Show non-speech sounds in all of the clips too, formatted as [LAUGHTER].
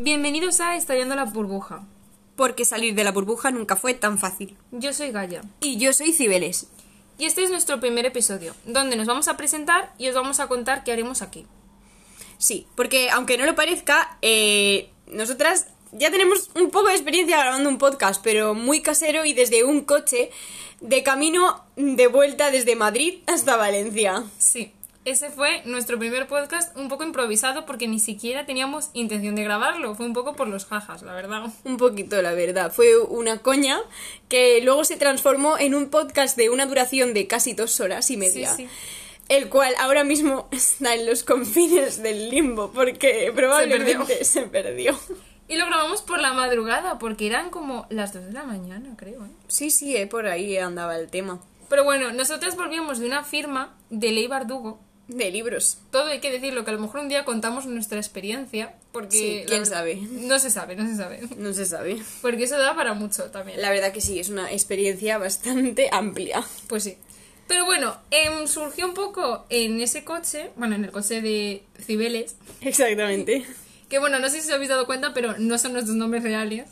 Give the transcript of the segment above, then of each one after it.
Bienvenidos a Estallando la burbuja. Porque salir de la burbuja nunca fue tan fácil. Yo soy Gaia. Y yo soy Cibeles. Y este es nuestro primer episodio, donde nos vamos a presentar y os vamos a contar qué haremos aquí. Sí, porque aunque no lo parezca, eh, nosotras ya tenemos un poco de experiencia grabando un podcast, pero muy casero y desde un coche de camino de vuelta desde Madrid hasta Valencia. Sí, ese fue nuestro primer podcast un poco improvisado porque ni siquiera teníamos intención de grabarlo. Fue un poco por los jajas, la verdad. Un poquito, la verdad. Fue una coña que luego se transformó en un podcast de una duración de casi dos horas y media. Sí, sí. El cual ahora mismo [LAUGHS] está en los confines del limbo porque probablemente se perdió. Y lo grabamos por la madrugada porque eran como las 2 de la mañana, creo. ¿eh? Sí, sí, eh, por ahí andaba el tema. Pero bueno, nosotras volvíamos de una firma de Ley Bardugo. De libros. Todo hay que decirlo, que a lo mejor un día contamos nuestra experiencia, porque... Sí, quién verdad- sabe. No se sabe, no se sabe. No se sabe. Porque eso da para mucho también. La verdad que sí, es una experiencia bastante amplia. Pues sí. Pero bueno, em, surgió un poco en ese coche, bueno, en el coche de Cibeles, Exactamente. [LAUGHS] que bueno, no sé si os habéis dado cuenta, pero no son nuestros nombres reales.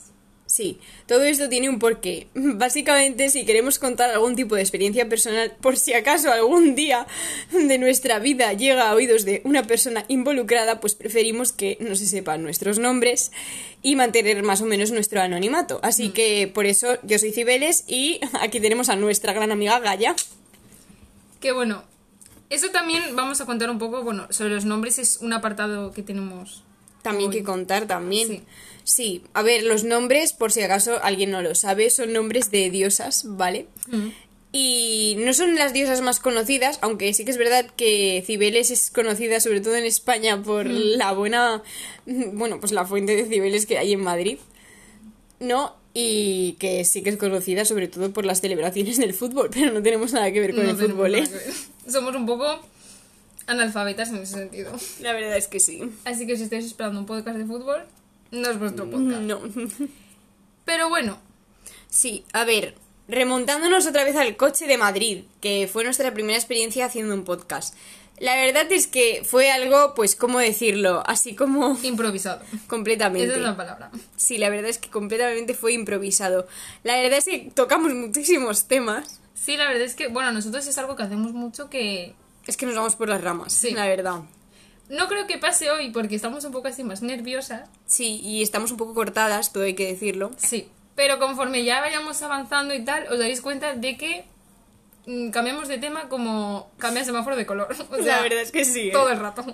Sí, todo esto tiene un porqué. [LAUGHS] Básicamente, si queremos contar algún tipo de experiencia personal, por si acaso algún día de nuestra vida llega a oídos de una persona involucrada, pues preferimos que no se sepan nuestros nombres y mantener más o menos nuestro anonimato. Así que por eso yo soy Cibeles y [LAUGHS] aquí tenemos a nuestra gran amiga Gaya. Que bueno, eso también vamos a contar un poco, bueno, sobre los nombres es un apartado que tenemos. También que contar también. Sí. Sí, a ver, los nombres, por si acaso alguien no lo sabe, son nombres de diosas, ¿vale? Y no son las diosas más conocidas, aunque sí que es verdad que Cibeles es conocida sobre todo en España por la buena, [LAUGHS] bueno, pues la fuente de Cibeles que hay en Madrid, ¿no? Y que sí que es conocida sobre todo por las celebraciones del fútbol, [LAUGHS] pero no tenemos nada que ver con No el fútbol, ¿eh? Somos un poco analfabetas en ese sentido. [LAUGHS] La verdad es que sí. Así que si estáis esperando un podcast de fútbol, no es vuestro podcast. No. [LAUGHS] Pero bueno, Sí, a ver, remontándonos otra vez al coche de Madrid, que fue nuestra primera experiencia haciendo un podcast. La verdad es que fue algo, pues, ¿cómo decirlo? Así como [LAUGHS] improvisado. completamente. Esa es la palabra. Sí, la verdad es que completamente fue improvisado. La verdad es que tocamos muchísimos temas. Sí, la verdad es que, bueno, nosotros es algo que hacemos mucho que Es que nos vamos por las ramas, Sí. la verdad. no creo que pase hoy porque estamos un poco así más nerviosas. Sí, y estamos un poco cortadas, todo hay que decirlo. Sí, pero conforme ya vayamos avanzando y tal, os daréis cuenta de que mm, cambiamos de tema como cambia el semáforo de color. [LAUGHS] O sea, la verdad es que sí. ¿eh? todo el rato.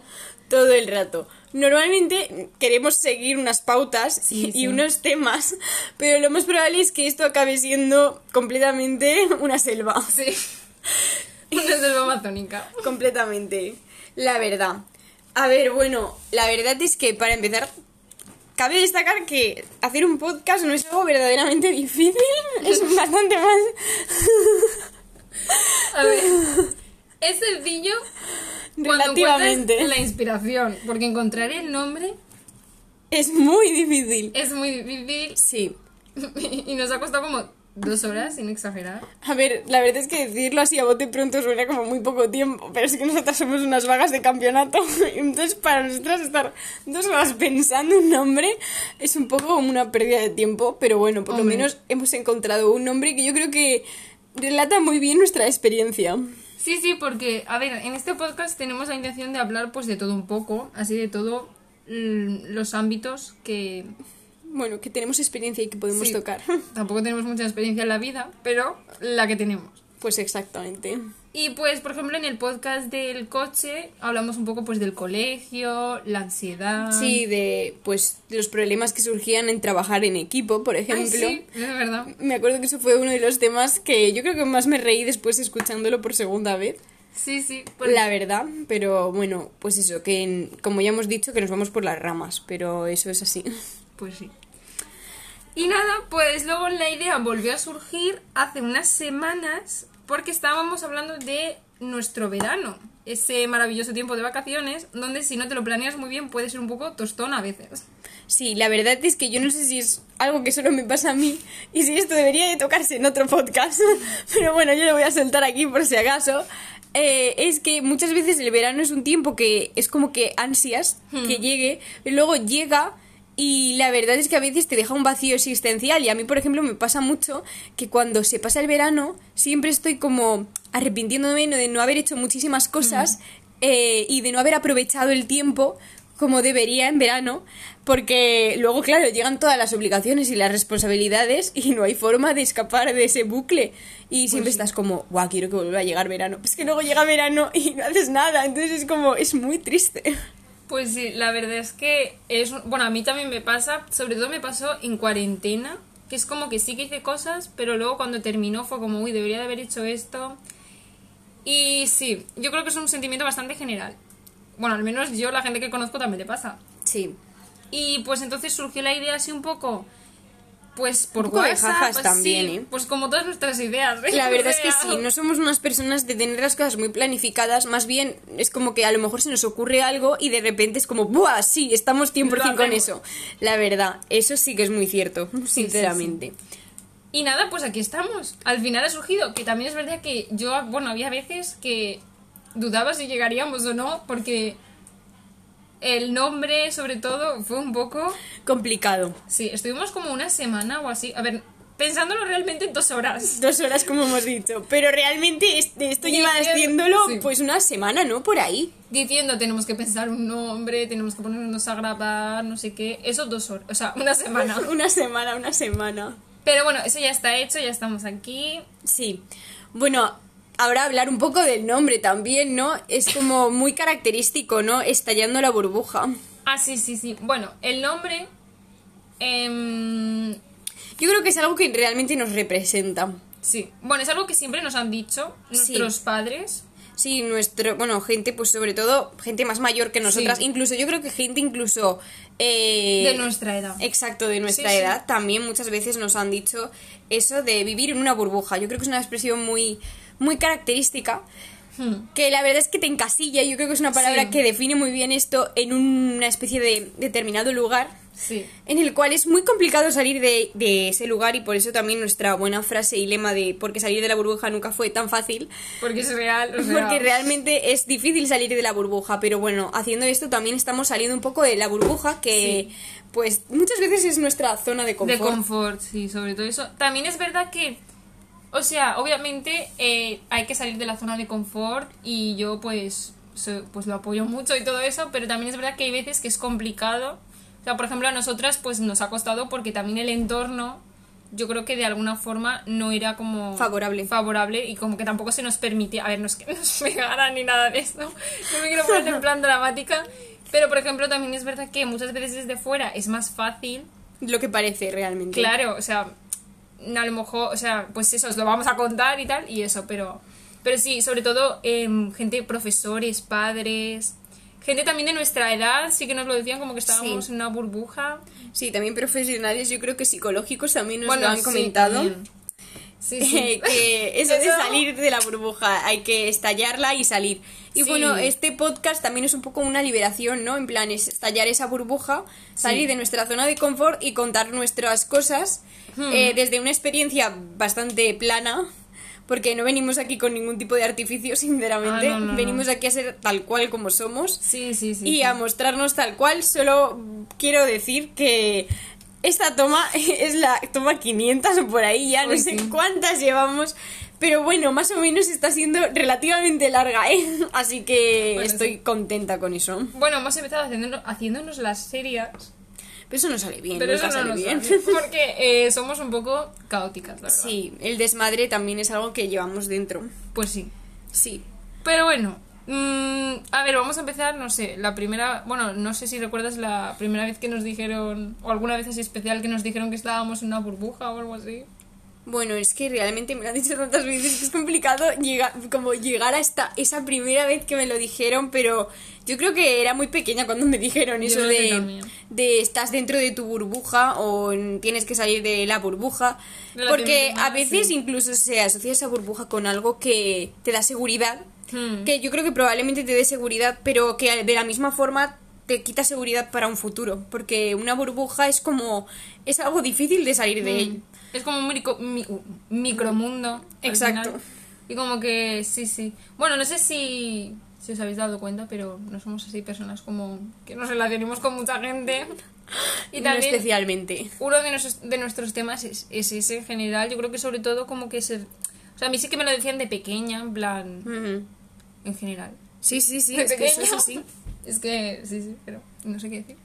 todo el rato. Normalmente queremos seguir unas pautas Sí, y sí. unos temas, pero lo más probable es que esto acabe siendo completamente una selva. Sí. [LAUGHS] Una selva amazónica. completamente. La verdad. A ver, bueno, la verdad es que para empezar, cabe destacar que hacer un podcast no es algo verdaderamente difícil, [LAUGHS] es bastante más... A ver, es sencillo Relativamente. la inspiración, porque encontrar el nombre Es muy difícil. es muy difícil Sí. [LAUGHS] y nos ha costado como dos horas, sin exagerar. A ver, la verdad es que decirlo así a bote pronto suena como muy poco tiempo, pero es que nosotras somos unas vagas de campeonato. [LAUGHS] Entonces, para nosotras estar dos horas pensando un nombre es un poco como una pérdida de tiempo, pero bueno, por lo menos hemos encontrado un nombre que yo creo que relata muy bien nuestra experiencia. Sí, sí, porque, a ver, en este podcast tenemos la intención de hablar pues de todo un poco, así de todo mm, los ámbitos que Bueno, que tenemos experiencia y que podemos Sí. tocar. [LAUGHS] tampoco tenemos mucha experiencia en la vida, pero la que tenemos. Pues exactamente. Y pues, por ejemplo, en el podcast del coche hablamos un poco pues del colegio, la ansiedad. Sí, de pues los problemas que surgían en trabajar en equipo, por Ay, ejemplo. sí, es verdad. Me acuerdo que eso fue uno de los temas que yo creo que más me reí después escuchándolo por segunda vez. Sí, sí. porque- La verdad, pero bueno, pues eso, que en- como ya hemos dicho, que nos vamos por las ramas, pero eso es así. Pues sí. Y nada, pues luego la idea volvió a surgir hace unas semanas porque estábamos hablando de nuestro verano, ese maravilloso tiempo de vacaciones, donde si no te lo planeas muy bien puede ser un poco tostón a veces. Sí, la verdad es que yo no sé si es algo que solo me pasa a mí y si esto debería de tocarse en otro podcast, [LAUGHS] pero bueno, yo lo voy a soltar aquí por si acaso. Eh, es que muchas veces el verano es un tiempo que es como que ansias que llegue, y luego llega Y la verdad es que a veces te deja un vacío existencial. Y a mí, por ejemplo, me pasa mucho que cuando se pasa el verano, siempre estoy como arrepintiéndome de no haber hecho muchísimas cosas eh, y de no haber aprovechado el tiempo como debería en verano, porque luego, claro, llegan todas las obligaciones y las responsabilidades y no hay forma de escapar de ese bucle. Y siempre estás como, guau, quiero que vuelva a llegar verano. Pues que luego llega verano y no haces nada, entonces es como, es muy triste. Pues sí, la verdad es que es. Bueno, a mí también me pasa, sobre todo me pasó en cuarentena, que es como que sí que hice cosas, pero luego cuando terminó fue como, uy, debería de haber hecho esto. Y sí, yo creo que es un sentimiento bastante general. Bueno, al menos yo, la gente que conozco, también le pasa. Sí. Y pues entonces surgió la idea así un poco. Pues por Un poco de WhatsApp, jajas pues, también, sí, ¿eh? Pues como todas nuestras ideas. ¿eh? La verdad es que [LAUGHS] sí, no somos unas personas de tener las cosas muy planificadas, más bien es como que a lo mejor se nos ocurre algo y de repente es como, ¡buah! Sí, estamos 100% con eso. La verdad, eso sí que es muy cierto, sinceramente. Y nada, pues aquí estamos. Al final ha surgido, que también es verdad que yo, bueno, había veces que dudaba si llegaríamos o no, porque el nombre, sobre todo, fue un poco... Complicado. Sí, estuvimos como una semana o así. A ver, pensándolo realmente en dos horas. Dos horas como hemos dicho, pero realmente este- esto lleva haciéndolo sí. pues una semana, ¿no? Por ahí. Diciendo, tenemos que pensar un nombre, tenemos que ponernos a grabar, no sé qué. Eso dos horas, o sea, una semana. [LAUGHS] Una semana, una semana. Pero bueno, eso ya está hecho, ya estamos aquí. Sí. Bueno, ahora hablar un poco del nombre también, ¿no? Es como muy característico, ¿no? Estallando la burbuja. Ah, sí, sí, sí. Bueno, el nombre... em, Yo creo que es algo que realmente nos representa. Sí, bueno, es algo que siempre nos han dicho nuestros padres. Sí, nuestro, bueno, gente, pues sobre todo gente más mayor que nosotras, Sí. incluso yo creo que gente incluso eh, De nuestra edad. Exacto, de nuestra sí. edad, también muchas veces nos han dicho eso de vivir en una burbuja. Yo creo que es una expresión muy, muy característica. Hmm. Que la verdad es que te encasilla, yo creo que es una palabra Sí. que define muy bien esto en una especie de determinado lugar Sí. en el cual es muy complicado salir de, de ese lugar y por eso también nuestra buena frase y lema de porque salir de la burbuja nunca fue tan fácil, Porque es real. o sea, porque realmente es difícil salir de la burbuja, pero bueno, haciendo esto también estamos saliendo un poco de la burbuja que pues muchas veces es nuestra zona de confort. De confort, sí, sobre todo eso. También es verdad que, o sea, obviamente eh, hay que salir de la zona de confort y yo pues, so- pues lo apoyo mucho y todo eso, pero también es verdad que hay veces que es complicado. O sea, por ejemplo, a nosotras pues nos ha costado porque también el entorno yo creo que de alguna forma no era como Favorable. favorable y como que tampoco se nos permitía a ver no es que [LAUGHS] nos pegaran ni nada de eso [LAUGHS] no me quiero poner en plan dramática pero por ejemplo también es verdad que muchas veces desde fuera es más fácil Lo que parece realmente. Claro, o sea, a lo mejor, o sea, pues eso, os lo vamos a contar y tal, y eso, pero, pero sí, sobre todo em, gente, profesores, padres, gente también de nuestra edad, sí que nos lo decían como que estábamos Sí. en una burbuja. Sí, también profesionales, yo creo que psicológicos también nos Bueno, lo han sí, comentado. también. Sí, [LAUGHS] sí. Que eso de salir de la burbuja, hay que estallarla y salir. Y Sí. bueno, este podcast también es un poco una liberación, ¿no? En plan, es estallar esa burbuja, salir Sí. de nuestra zona de confort y contar nuestras cosas Hmm. eh, desde una experiencia bastante plana. Porque no venimos aquí con ningún tipo de artificio, [LAUGHS] sinceramente. Ah, no, no, no. venimos aquí a ser tal cual como somos Sí, sí, sí. y sí. a mostrarnos tal cual. Solo quiero decir que esta toma [LAUGHS] es la toma 500 o por ahí, ya no Uy, sé sí. cuántas llevamos. Pero bueno, más o menos está siendo relativamente larga, ¿eh? [LAUGHS] Así que Bueno, estoy sí. contenta con eso. Bueno, hemos empezado haciéndonos, haciéndonos las serias, Pero eso no sale bien, pero eso no sale nos bien. sale, [LAUGHS] porque eh, somos un poco caóticas, la verdad. Sí, el desmadre también es algo que llevamos dentro. Pues sí. Sí. Pero bueno, mm, a ver, vamos a empezar, no sé, la primera, bueno, no sé si recuerdas la primera vez que nos dijeron, o alguna vez así especial que nos dijeron que estábamos en una burbuja o algo así. Bueno, es que realmente me lo han dicho tantas veces que es complicado llegar, como llegar a esta, esa primera vez que me lo dijeron, pero yo creo que era muy pequeña cuando me dijeron Yo eso de, de estás dentro de tu burbuja o en- tienes que salir de la burbuja, porque a veces sí. incluso se asocia esa burbuja con algo que te da seguridad, Hmm. que yo creo que probablemente te dé seguridad, pero que de la misma forma te quita seguridad para un futuro, porque una burbuja es como es algo difícil de salir de ella. Es como un micro, mi- uh, micromundo. Exacto. Y como que, sí, sí. Bueno, no sé si, si os habéis dado cuenta, pero no somos así personas como que nos relacionemos con mucha gente. [LAUGHS] Y No también especialmente. uno de nuestros, de nuestros temas es, es ese en general. Yo creo que sobre todo como que ser... O sea, a mí sí que me lo decían de pequeña, en plan, Ujú. En general. Sí, sí, sí, es que eso es pequeño. así. Es que, sí, sí, pero no sé qué decir.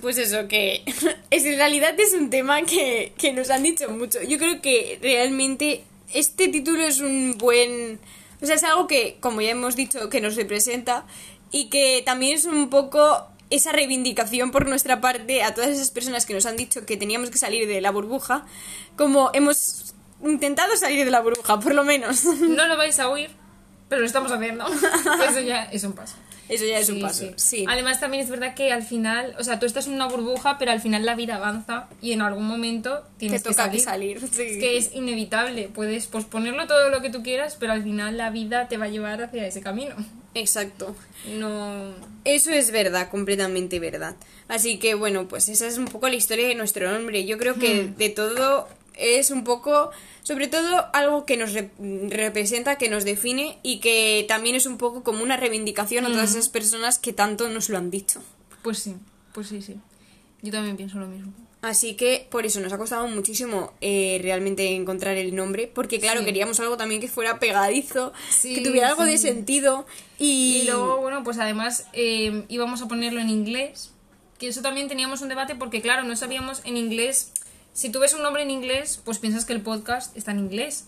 Pues eso, que [LAUGHS] es, en realidad es un tema que, que nos han dicho mucho. Yo creo que realmente este título es un buen... O sea, es algo que, como ya hemos dicho, que nos representa y que también es un poco esa reivindicación por nuestra parte a todas esas personas que nos han dicho que teníamos que salir de la burbuja, como hemos intentado salir de la burbuja, por lo menos. No lo vais a oír, pero lo estamos haciendo. [LAUGHS] Eso ya es un paso. Eso ya es un paso. sí. Sí. Además también es verdad que al final, o sea, tú estás en una burbuja, pero al final la vida avanza y en algún momento Te tienes que toca salir. que salir. sí. Es que es inevitable, puedes posponerlo todo lo que tú quieras, pero al final la vida te va a llevar hacia ese camino. Exacto. No... Eso es verdad, completamente verdad. Así que bueno, pues esa es un poco la historia de nuestro nombre. Yo creo que de todo es un poco, sobre todo algo que nos rep- representa, que nos define y que también es un poco como una reivindicación a todas esas personas que tanto nos lo han dicho. Pues sí, pues sí, sí. Yo también pienso lo mismo. Así que por eso nos ha costado muchísimo eh, realmente encontrar el nombre, porque claro, Sí. queríamos algo también que fuera pegadizo, Sí, que tuviera algo de sentido y... Y luego, bueno, pues además eh, íbamos a ponerlo en inglés, que eso también teníamos un debate porque, claro, no sabíamos en inglés. Si tú ves un nombre en inglés, pues piensas que el podcast está en inglés.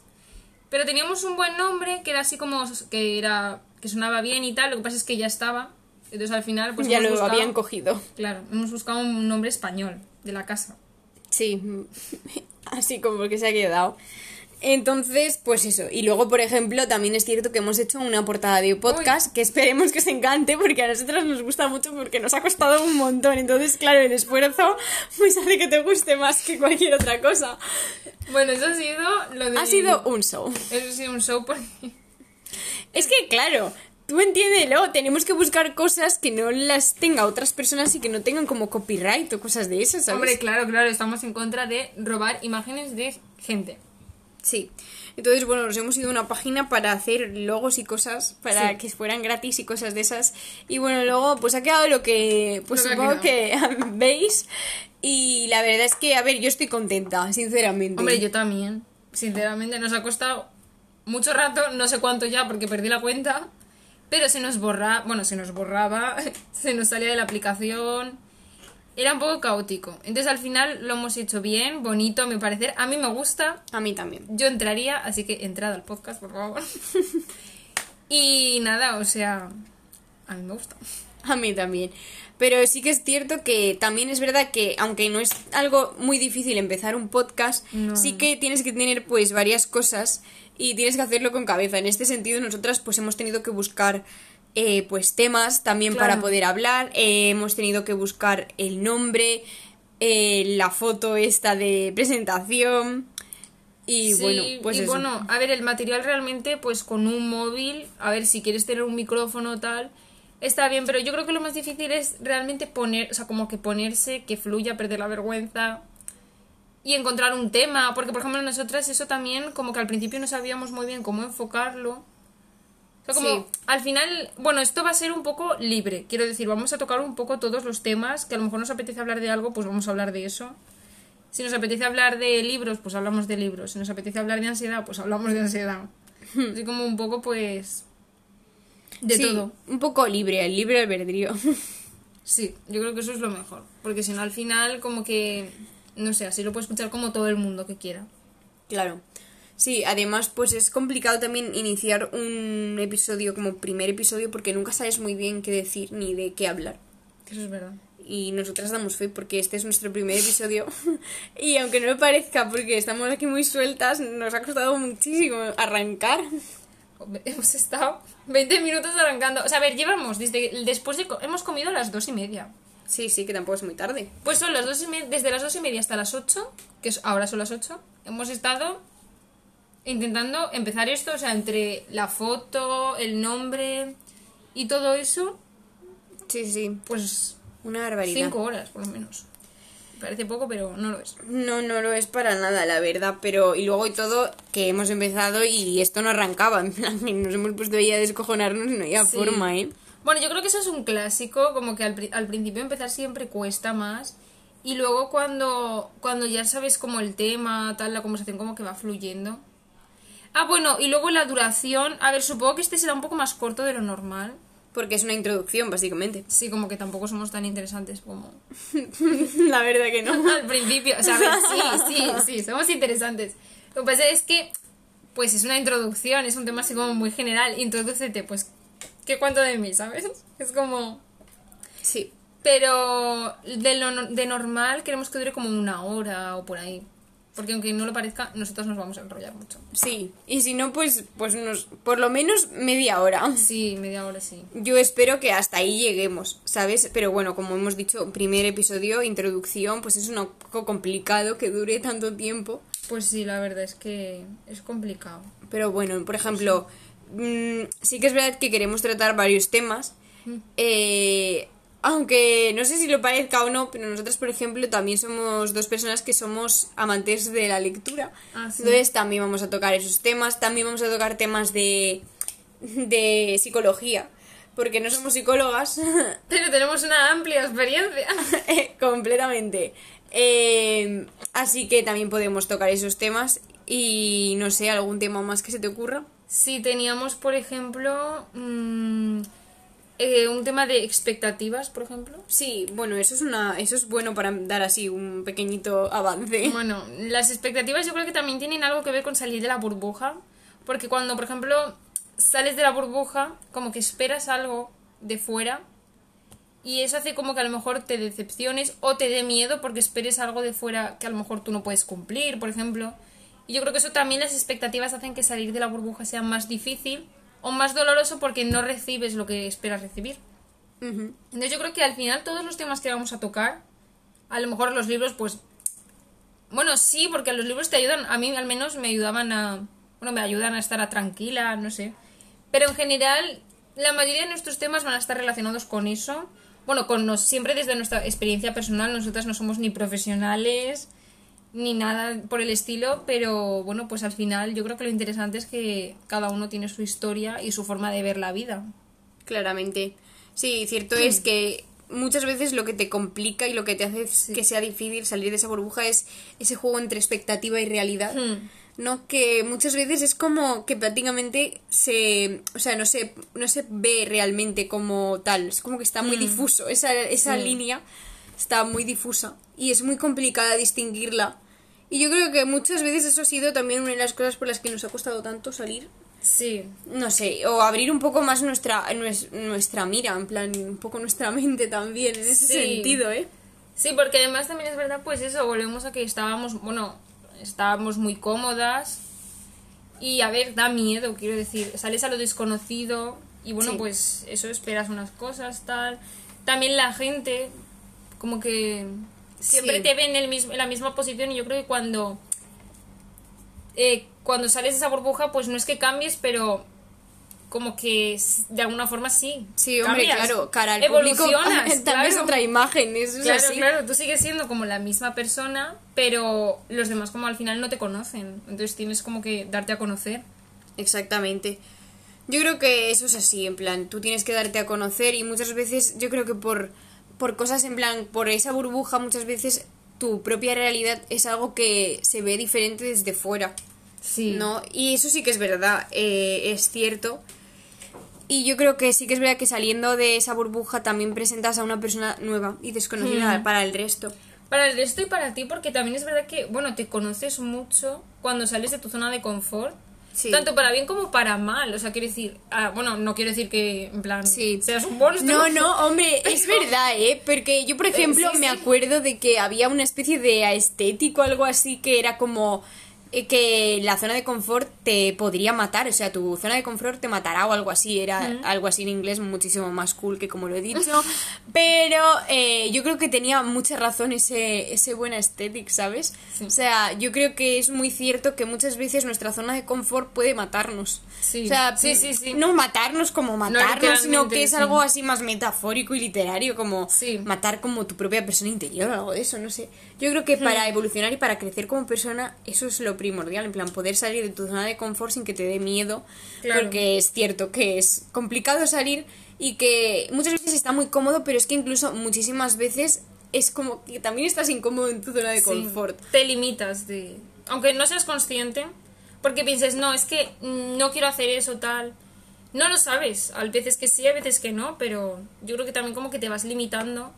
Pero teníamos un buen nombre que era así como que era que sonaba bien y tal, lo que pasa es que ya estaba. Entonces al final pues ya hemos lo buscado- habían cogido. Claro, hemos buscado un nombre español de la casa. Sí, [LAUGHS] así como que se ha quedado. Entonces, pues eso. Y luego, por ejemplo, también es cierto que hemos hecho una portada de podcast que esperemos que os encante porque a nosotros nos gusta mucho porque nos ha costado un montón. Entonces, claro, el esfuerzo pues hace que te guste más que cualquier otra cosa. Bueno, eso ha sido lo de Ha sido un show. eso ha sido un show porque Es que, claro, tú entiéndelo, tenemos que buscar cosas que no las tenga otras personas y que no tengan como copyright o cosas de esas, ¿sabes? Hombre, claro, claro, estamos en contra de robar imágenes de gente. Sí. Entonces, bueno, nos hemos ido a una página para hacer logos y cosas, para Sí. que fueran gratis y cosas de esas. Y bueno, luego pues ha quedado lo que pues supongo que [LAUGHS] veis. Y la verdad es que, a ver, yo estoy contenta, sinceramente. Hombre, yo también. Sinceramente, nos ha costado mucho rato, no sé cuánto ya, porque perdí la cuenta. Pero se nos borra, bueno, se nos borraba, [LAUGHS] se nos salía de la aplicación. Era un poco caótico. Entonces al final lo hemos hecho bien, bonito, a mi parecer. A mí me gusta. A mí también. Yo entraría, así que entrad al podcast, por favor. [LAUGHS] y nada, o sea, a mí me gusta. A mí también. Pero sí que es cierto que también es verdad que, aunque no es algo muy difícil empezar un podcast, No. sí que tienes que tener pues varias cosas y tienes que hacerlo con cabeza. En este sentido, nosotras pues hemos tenido que buscar eh, pues temas también Claro. para poder hablar. Eh, hemos tenido que buscar el nombre, eh, la foto esta de presentación. Y Sí, bueno, pues y eso. bueno, a ver, el material realmente, pues con un móvil, a ver, si quieres tener un micrófono o tal, está bien, pero yo creo que lo más difícil es realmente poner, o sea, como que ponerse, que fluya, perder la vergüenza y encontrar un tema, porque por ejemplo nosotras eso también, como que al principio no sabíamos muy bien cómo enfocarlo. O sea, como Sí. al final, bueno, esto va a ser un poco libre, quiero decir, vamos a tocar un poco todos los temas, que a lo mejor nos apetece hablar de algo, pues vamos a hablar de eso. Si nos apetece hablar de libros, pues hablamos de libros. Si nos apetece hablar de ansiedad, pues hablamos de ansiedad. Así como un poco, pues. De Sí, todo. Un poco libre, el libre albedrío. [LAUGHS] Sí, yo creo que eso es lo mejor. Porque si no, al final, como que. No sé, así lo puede escuchar como todo el mundo que quiera. Claro. Sí, además, pues es complicado también iniciar un episodio como primer episodio porque nunca sabes muy bien qué decir ni de qué hablar. Eso es verdad. Y nosotras damos fe porque este es nuestro primer episodio. [LAUGHS] y aunque no me parezca, porque estamos aquí muy sueltas, nos ha costado muchísimo arrancar. Hemos estado 20 minutos arrancando. O sea, a ver, llevamos desde después de. co- Hemos comido a las dos y media. Sí, sí, que tampoco es muy tarde. Pues son las dos y media, desde las dos y media hasta las 8, que es, ahora son las 8, hemos estado intentando empezar esto, o sea, entre la foto, el nombre y todo eso, Sí, sí, pues una barbaridad. cinco horas por lo menos. Parece poco, pero no lo es. No, no lo es para nada, la verdad, pero y luego y todo que hemos empezado y esto no arrancaba, en plan, [LAUGHS] nos hemos puesto ahí a descojonarnos y no había Sí. forma, ¿eh? Bueno, yo creo que eso es un clásico, como que al, al principio empezar siempre cuesta más. Y luego cuando, cuando ya sabes como el tema, tal, la conversación como que va fluyendo. Ah, bueno, y luego la duración. A ver, supongo que este será un poco más corto de lo normal. Porque es una introducción, básicamente. Sí, como que tampoco somos tan interesantes como [LAUGHS] La verdad que no. [LAUGHS] al principio. O sea, a ver, sí, sí, sí, somos interesantes. Lo que pasa es que, pues es una introducción, es un tema así como muy general. Introdúcete, pues, ¿qué cuento de mí, sabes? Es como... Sí. Pero de, lo, de normal queremos que dure como una hora o por ahí. Porque aunque no lo parezca, nosotros nos vamos a enrollar mucho. Sí. Y si no, pues, pues nos, por lo menos media hora. Sí, media hora sí. Yo espero que hasta ahí lleguemos, ¿sabes? Pero bueno, como hemos dicho, primer episodio, introducción, pues es un poco complicado que dure tanto tiempo. Pues sí, la verdad es que es complicado. Pero bueno, por ejemplo, mm, sí que es verdad que queremos tratar varios temas. Eh, aunque no sé si lo parezca o no, pero nosotras, por ejemplo, también somos dos personas que somos amantes de la lectura. Ah, sí. Entonces también vamos a tocar esos temas. También vamos a tocar temas de, de psicología. Porque no somos psicólogas. [LAUGHS] Pero tenemos una amplia experiencia. [LAUGHS] completamente. Eh, así que también podemos tocar esos temas. Y no sé, algún tema más que se te ocurra. Si teníamos, por ejemplo, mm, eh, un tema de expectativas, por ejemplo. Sí, bueno, eso es una, eso es bueno para dar así un pequeñito avance. Bueno, las expectativas yo creo que también tienen algo que ver con salir de la burbuja. Porque cuando, por ejemplo, sales de la burbuja, como que esperas algo de fuera. Y eso hace como que a lo mejor te decepciones o te dé miedo porque esperes algo de fuera que a lo mejor tú no puedes cumplir, por ejemplo. Y yo creo que eso también las expectativas hacen que salir de la burbuja sea más difícil o más doloroso porque no recibes lo que esperas recibir. Entonces yo creo que al final todos los temas que vamos a tocar, a lo mejor los libros, pues... Bueno, sí, porque los libros te ayudan, a mí al menos me ayudaban a... Bueno, me ayudan a estar a tranquila, no sé. Pero en general, la mayoría de nuestros temas van a estar relacionados con eso. Bueno, con nos, siempre desde nuestra experiencia personal, nosotras no somos ni profesionales ni nada por el estilo, pero bueno, pues al final yo creo que lo interesante es que cada uno tiene su historia y su forma de ver la vida. Claramente. Sí, cierto Mm. es que muchas veces lo que te complica y lo que te hace que sea difícil salir de esa burbuja es ese juego entre expectativa y realidad. Hmm. ¿No? Que muchas veces es como que prácticamente se. O sea, no se, no se ve realmente como tal. Es como que está muy difuso. Esa, esa Hmm. Línea está muy difusa. Y es muy complicada distinguirla. Y yo creo que muchas veces eso ha sido también una de las cosas por las que nos ha costado tanto salir Sí, no sé, o abrir un poco más nuestra, nues- nuestra mira, en plan, un poco nuestra [LAUGHS] mente también, en ese Sí. sentido, ¿eh? Sí, porque además también es verdad, pues eso, volvemos a que estábamos, bueno, estábamos muy cómodas y a ver, da miedo, quiero decir, sales a lo desconocido y bueno, Sí. pues eso esperas unas cosas, tal. También la gente, como que siempre Sí. te ve en, el mismo, en la misma posición y yo creo que cuando, eh, cuando sales de esa burbuja, pues no es que cambies, pero como que de alguna forma sí. Sí, hombre, cambias, claro, cara al público evolucionas, [LAUGHS] es claro. otra imagen, eso es Claro, así. claro, tú sigues siendo como la misma persona, pero los demás como al final no te conocen. Entonces tienes como que darte a conocer. Exactamente. Yo creo que eso es así, en plan, tú tienes que darte a conocer y muchas veces yo creo que por, por cosas en plan, por esa burbuja muchas veces tu propia realidad es algo que se ve diferente desde fuera. Sí. ¿no? Y eso sí que es verdad, eh, es cierto. Y yo creo que sí que es verdad que saliendo de esa burbuja también presentas a una persona nueva y desconocida Hmm. para el resto. Para el resto y para ti, porque también es verdad que, bueno, te conoces mucho cuando sales de tu zona de confort. Sí. Tanto para bien como para mal. O sea, quiero decir, ah, bueno, no quiero decir que, en plan, Sí. seas un monstruo. No, no, hombre, [LAUGHS] es verdad, ¿eh? Porque yo, por ejemplo, sí, me acuerdo de que había una especie de aestético, algo así, que era como eh, que la zona de confort te podría matar, o sea, tu zona de confort te matará o algo así, era algo así en inglés muchísimo más cool que como lo he dicho, [LAUGHS] pero eh, yo creo que tenía mucha razón ese, ese buen aesthetic, ¿sabes? Sí. O sea, yo creo que es muy cierto que muchas veces nuestra zona de confort puede matarnos. Sí. O sea, Sí, sí, sí. no matarnos como matarnos, sino que es algo así más metafórico y literario, como matar como tu propia persona interior o algo de eso, no sé. Yo creo que Hmm. para evolucionar y para crecer como persona, eso es lo primordial, en plan, poder salir de tu zona de confort sin que te dé miedo, Claro. porque es cierto que es complicado salir y que muchas veces está muy cómodo, pero es que incluso muchísimas veces es como que también estás incómodo en tu zona de Sí, confort. Te limitas de... Aunque no seas consciente, porque pienses, no, es que no quiero hacer eso, tal. No lo sabes. A veces que sí, a veces que no, pero yo creo que también como que te vas limitando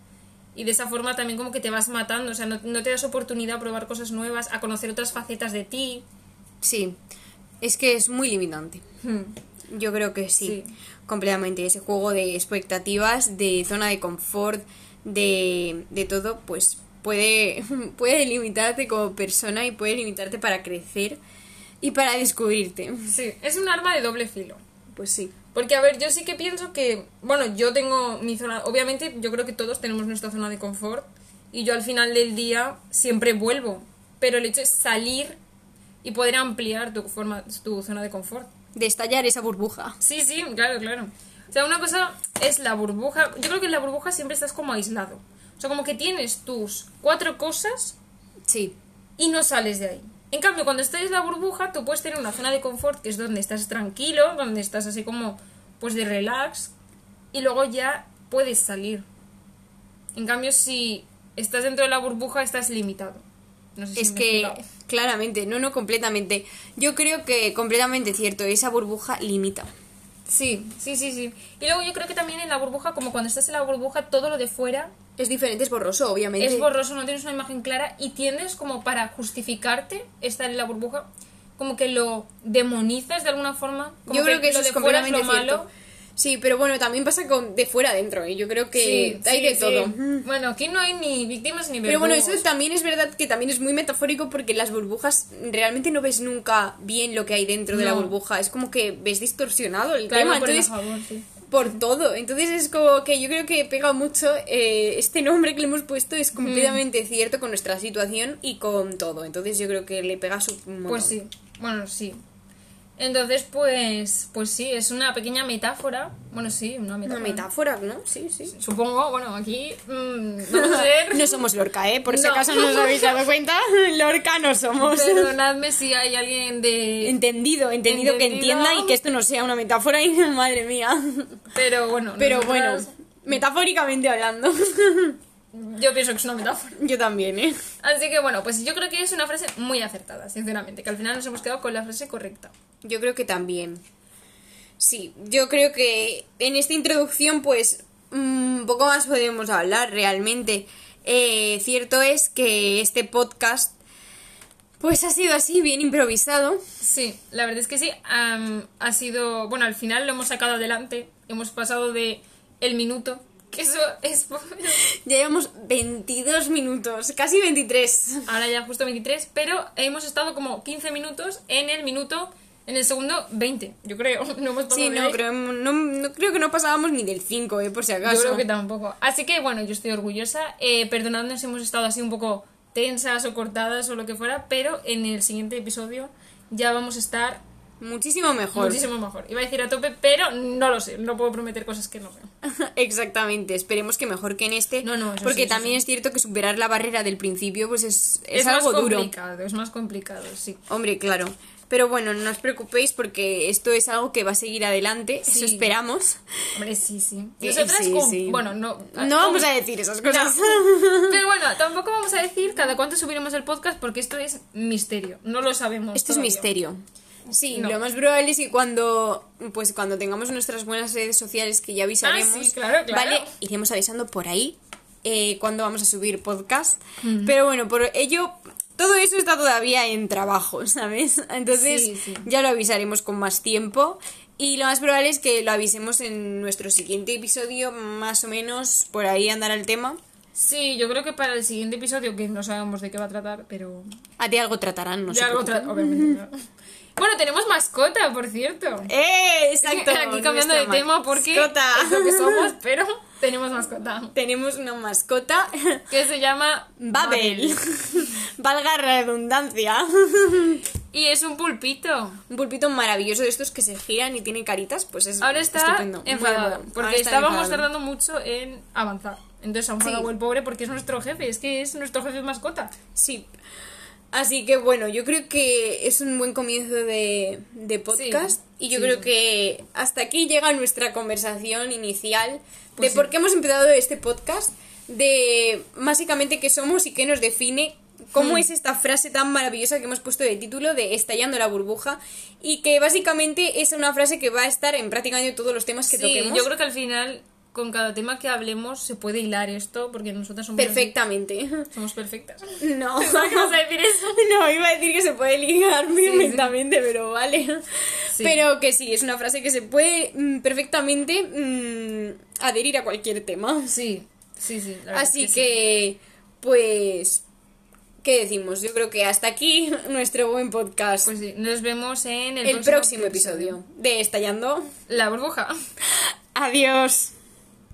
y de esa forma también como que te vas matando. O sea, no, no te das oportunidad a probar cosas nuevas, a conocer otras facetas de ti. Sí, es que es muy limitante. Hmm. Yo creo que sí, Sí. completamente. Ese juego de expectativas, de zona de confort, de, de todo, pues puede, [LAUGHS] puede limitarte como persona y puede limitarte para crecer y para descubrirte. Sí, es un arma de doble filo. Pues sí. Porque, a ver, yo sí que pienso que, bueno, yo tengo mi zona, obviamente yo creo que todos tenemos nuestra zona de confort y yo al final del día siempre vuelvo, pero el hecho es salir y poder ampliar tu, forma, tu zona de confort. De estallar esa burbuja. Sí, sí, claro, claro. O sea, una cosa es la burbuja, yo creo que en la burbuja siempre estás como aislado. O sea, como que tienes tus cuatro cosas Sí. y no sales de ahí. En cambio, cuando estás en la burbuja, tú puedes tener una zona de confort que es donde estás tranquilo, donde estás así como, pues de relax, y luego ya puedes salir. En cambio, si estás dentro de la burbuja, estás limitado. No sé si Es que, claramente, no, no, completamente. Yo creo que completamente cierto, esa burbuja limita. Sí, sí, sí, sí. Y luego yo creo que también en la burbuja, como cuando estás en la burbuja, todo lo de fuera Es diferente, es borroso, obviamente. es borroso, no tienes una imagen clara y tienes como para justificarte estar en la burbuja, como que lo demonizas de alguna forma. Como Yo creo que eso es completamente lo malo. cierto. Sí, pero bueno, también pasa con de fuera adentro, ¿eh? Yo creo que Sí, hay sí, de sí. todo. Bueno, aquí no hay ni víctimas ni Pero bueno, eso verdugos. también es verdad que también es muy metafórico porque las burbujas realmente no ves nunca bien lo que hay dentro de la burbuja. Es como que ves distorsionado el Claro, tema. por Entonces, por todo. Entonces es como que yo creo que pega mucho eh, este nombre que le hemos puesto es completamente cierto con nuestra situación y con todo. Entonces yo creo que le pega su montón. Pues sí, bueno, sí. Entonces, pues, pues sí, es una pequeña metáfora. Bueno, sí, una Una metáfora. metáfora, ¿no? Sí, sí. Supongo, bueno, aquí mm, vamos a ver. [LAUGHS] No somos Lorca, ¿eh? Por si No. acaso no os habéis dado cuenta, [LAUGHS] Lorca no somos. Perdonadme si hay alguien de... Entendido, entendido, que entienda y que esto no sea una metáfora y [LAUGHS] madre mía. Pero bueno, Pero nosotras- bueno, metafóricamente hablando. Yo pienso que es una metáfora. Yo también, ¿eh? Así que bueno, pues yo creo que es una frase muy acertada, sinceramente, que al final nos hemos quedado con la frase correcta. Yo creo que también. Sí, yo creo que en esta introducción, pues, un poco más podemos hablar realmente. Eh, cierto es que este podcast, pues, ha sido así, bien improvisado. Sí, la verdad es que sí. am, ha sido, bueno, al final lo hemos sacado adelante. Hemos pasado de el minuto, que eso es... [LAUGHS] Ya llevamos 22 minutos, casi 23. Ahora ya justo 23, pero hemos estado como 15 minutos en el minuto, en el segundo 20, yo creo. [LAUGHS] No hemos pasado Sí, no creo, no, no creo que no pasábamos ni del 5, ¿eh? Por si acaso. Yo creo que tampoco. Así que bueno, yo estoy orgullosa. Eh, perdonadnos si hemos estado así un poco tensas o cortadas o lo que fuera, pero en el siguiente episodio ya vamos a estar Muchísimo mejor. muchísimo mejor. Iba a decir a tope, pero no lo sé. No puedo prometer cosas que no veo. [LAUGHS] Exactamente, esperemos que mejor que en este. No, no, eso porque sí, eso también sí. es cierto que superar la barrera del principio, pues es, es, más algo duro. complicado, es más complicado, sí. Hombre, claro. Pero bueno, no os preocupéis porque esto es algo que va a seguir adelante. Sí. Eso esperamos. Hombre, sí, sí. [LAUGHS] Nosotras sí. Bueno, no... No vamos a decir esas [LAUGHS] cosas. Pero bueno, tampoco vamos a decir cada cuánto subiremos el podcast porque esto es misterio. No lo sabemos. Esto es misterio. Sí, No. lo más probable es que cuando pues cuando tengamos nuestras buenas redes sociales que ya avisaremos, Ah, sí, claro, claro. ¿vale? Iremos avisando por ahí eh, cuando vamos a subir podcast. Pero bueno, por ello todo eso está todavía en trabajo, [LAUGHS] ¿sabes? Entonces Sí, sí. ya lo avisaremos con más tiempo y lo más probable es que lo avisemos en nuestro siguiente episodio, más o menos por ahí andará el tema. Sí, yo creo que para el siguiente episodio, que no sabemos de qué va a tratar, pero... A ti algo tratarán, no sé. Algo tra- obviamente, [LAUGHS] claro. Bueno, tenemos mascota, por cierto. ¡Eh! [LAUGHS] Exacto. Aquí cambiando de tema porque mascota. es lo que somos, [LAUGHS] pero tenemos mascota. Tenemos una mascota [LAUGHS] Que se llama Babel. Valga la redundancia. Y es un pulpito. Un pulpito maravilloso de estos que se giran y tienen caritas, pues es Ahora está estupendo. Enfadado. Porque Ahora está estábamos enfadado. tardando mucho en avanzar. Entonces ha enfadado Sí. el pobre porque es nuestro jefe. Es que es nuestro jefe mascota. Sí. Así que bueno, yo creo que es un buen comienzo de, de podcast. Sí, y yo sí, creo que hasta aquí llega nuestra conversación inicial Pues de sí. por qué hemos empezado este podcast. de básicamente qué somos y qué nos define. ¿Cómo es esta frase tan maravillosa que hemos puesto de título de Estallando la burbuja? Y que básicamente es una frase que va a estar en prácticamente todos los temas que Sí, toquemos. yo creo que al final, con cada tema que hablemos, se puede hilar esto, porque nosotras somos... Perfectamente. Somos perfectas. No. [LAUGHS] Ibas a decir eso. [LAUGHS] No, iba a decir que se puede ligar perfectamente, pero vale. Sí. Pero que sí, es una frase que se puede mm, perfectamente mm, adherir a cualquier tema. Sí, sí, sí. Así que, pues, ¿qué decimos? Yo creo que hasta aquí [LAUGHS] nuestro buen podcast. Pues sí, nos vemos en el, el próximo episodio de Estallando. La burbuja. Adiós.